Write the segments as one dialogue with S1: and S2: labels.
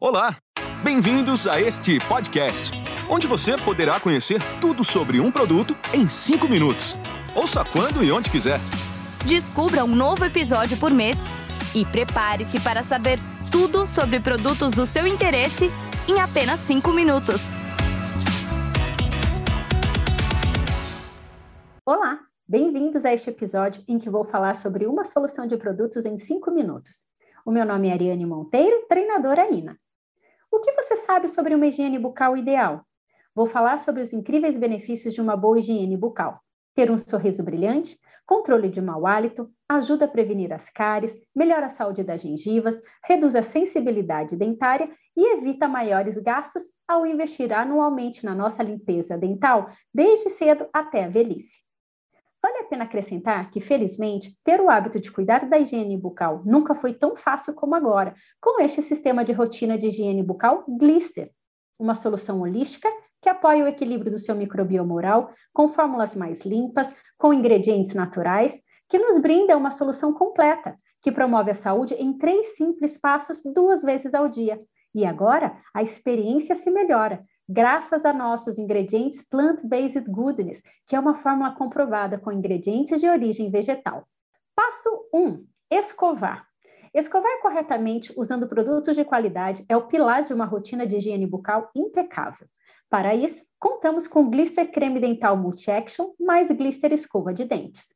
S1: Olá, bem-vindos a este podcast, onde você poderá conhecer tudo sobre um produto em 5 minutos. Ouça quando e onde quiser.
S2: Descubra um novo episódio por mês e prepare-se para saber tudo sobre produtos do seu interesse em apenas 5 minutos.
S3: Olá, bem-vindos a este episódio em que vou falar sobre uma solução de produtos em 5 minutos. O meu nome é Ariane Monteiro, treinadora INA. O que você sabe sobre uma higiene bucal ideal? Vou falar sobre os incríveis benefícios de uma boa higiene bucal. Ter um sorriso brilhante, controle de mau hálito, ajuda a prevenir as cáries, melhora a saúde das gengivas, reduz a sensibilidade dentária e evita maiores gastos ao investir anualmente na nossa limpeza dental, desde cedo até a velhice. Vale a pena acrescentar que, felizmente, ter o hábito de cuidar da higiene bucal nunca foi tão fácil como agora, com este sistema de rotina de higiene bucal Glister, uma solução holística que apoia o equilíbrio do seu microbioma oral com fórmulas mais limpas, com ingredientes naturais, que nos brinda uma solução completa, que promove a saúde em três simples passos duas vezes ao dia. E agora a experiência se melhora, graças a nossos ingredientes Plant-Based Goodness, que é uma fórmula comprovada com ingredientes de origem vegetal. Passo 1: escovar. Escovar corretamente usando produtos de qualidade é o pilar de uma rotina de higiene bucal impecável. Para isso, contamos com Glister Creme Dental Multi-Action mais Glister Escova de Dentes.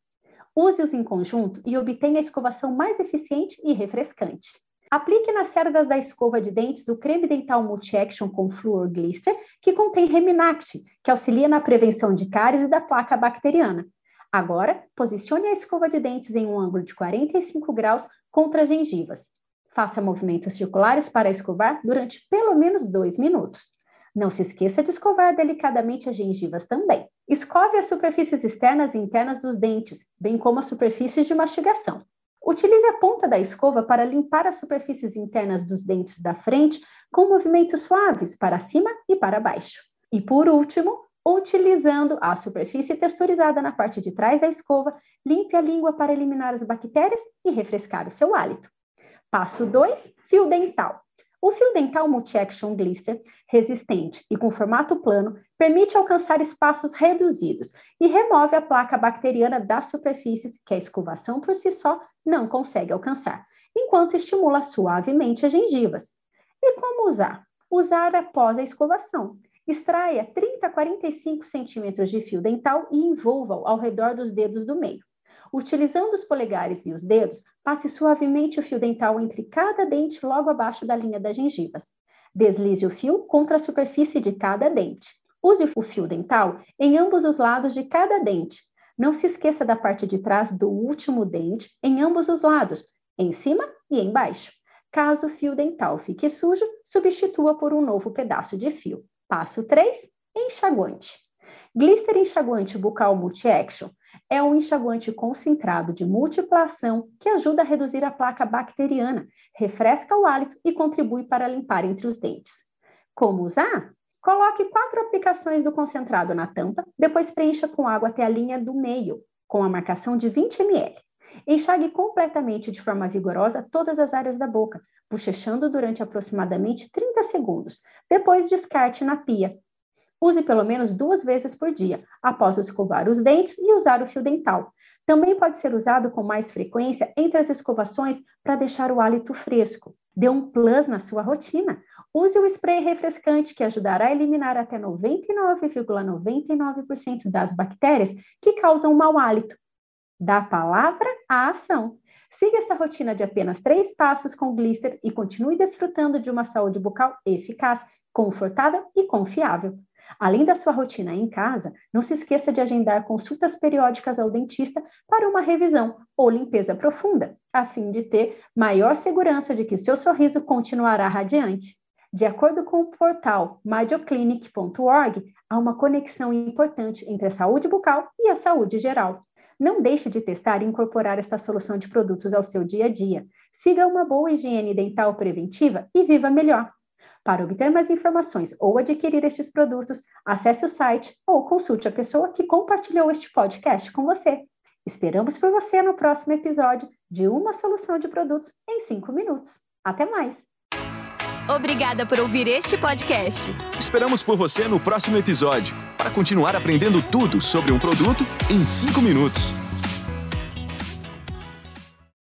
S3: Use-os em conjunto e obtenha a escovação mais eficiente e refrescante. Aplique nas cerdas da escova de dentes o creme dental multi-action com flúor glister, que contém Reminact, que auxilia na prevenção de cáries e da placa bacteriana. Agora, posicione a escova de dentes em um ângulo de 45 graus contra as gengivas. Faça movimentos circulares para escovar durante pelo menos dois minutos. Não se esqueça de escovar delicadamente as gengivas também. Escove as superfícies externas e internas dos dentes, bem como as superfícies de mastigação. Utilize a ponta da escova para limpar as superfícies internas dos dentes da frente com movimentos suaves para cima e para baixo. E por último, utilizando a superfície texturizada na parte de trás da escova, limpe a língua para eliminar as bactérias e refrescar o seu hálito. Passo 2, fio dental. O fio dental Multi-Action Glister, resistente e com formato plano, permite alcançar espaços reduzidos e remove a placa bacteriana das superfícies que a escovação por si só não consegue alcançar, enquanto estimula suavemente as gengivas. E como usar? Usar após a escovação. Extraia 30 a 45 centímetros de fio dental e envolva-o ao redor dos dedos do meio. Utilizando os polegares e os dedos, passe suavemente o fio dental entre cada dente logo abaixo da linha das gengivas. Deslize o fio contra a superfície de cada dente. Use o fio dental em ambos os lados de cada dente. Não se esqueça da parte de trás do último dente em ambos os lados, em cima e embaixo. Caso o fio dental fique sujo, substitua por um novo pedaço de fio. Passo 3: enxaguante. Glister enxaguante bucal multi-action é um enxaguante concentrado de múltipla ação que ajuda a reduzir a placa bacteriana, refresca o hálito e contribui para limpar entre os dentes. Como usar? Coloque quatro aplicações do concentrado na tampa, depois preencha com água até a linha do meio, com a marcação de 20 ml. Enxague completamente de forma vigorosa todas as áreas da boca, bochechando durante aproximadamente 30 segundos. Depois descarte na pia, Use pelo menos duas vezes por dia, após escovar os dentes e usar o fio dental. Também pode ser usado com mais frequência entre as escovações para deixar o hálito fresco. Dê um plus na sua rotina. Use o spray refrescante que ajudará a eliminar até 99,99% ,99 das bactérias que causam mau hálito. Da palavra à ação. Siga essa rotina de apenas três passos com Glister e continue desfrutando de uma saúde bucal eficaz, confortável e confiável. Além da sua rotina em casa, não se esqueça de agendar consultas periódicas ao dentista para uma revisão ou limpeza profunda, a fim de ter maior segurança de que seu sorriso continuará radiante. De acordo com o portal myoclinic.org, há uma conexão importante entre a saúde bucal e a saúde geral. Não deixe de testar e incorporar esta solução de produtos ao seu dia a dia. Siga uma boa higiene dental preventiva e viva melhor. Para obter mais informações ou adquirir estes produtos, acesse o site ou consulte a pessoa que compartilhou este podcast com você. Esperamos por você no próximo episódio de Uma Solução de Produtos em 5 Minutos. Até mais!
S2: Obrigada por ouvir este podcast.
S1: Esperamos por você no próximo episódio para continuar aprendendo tudo sobre um produto em 5 minutos.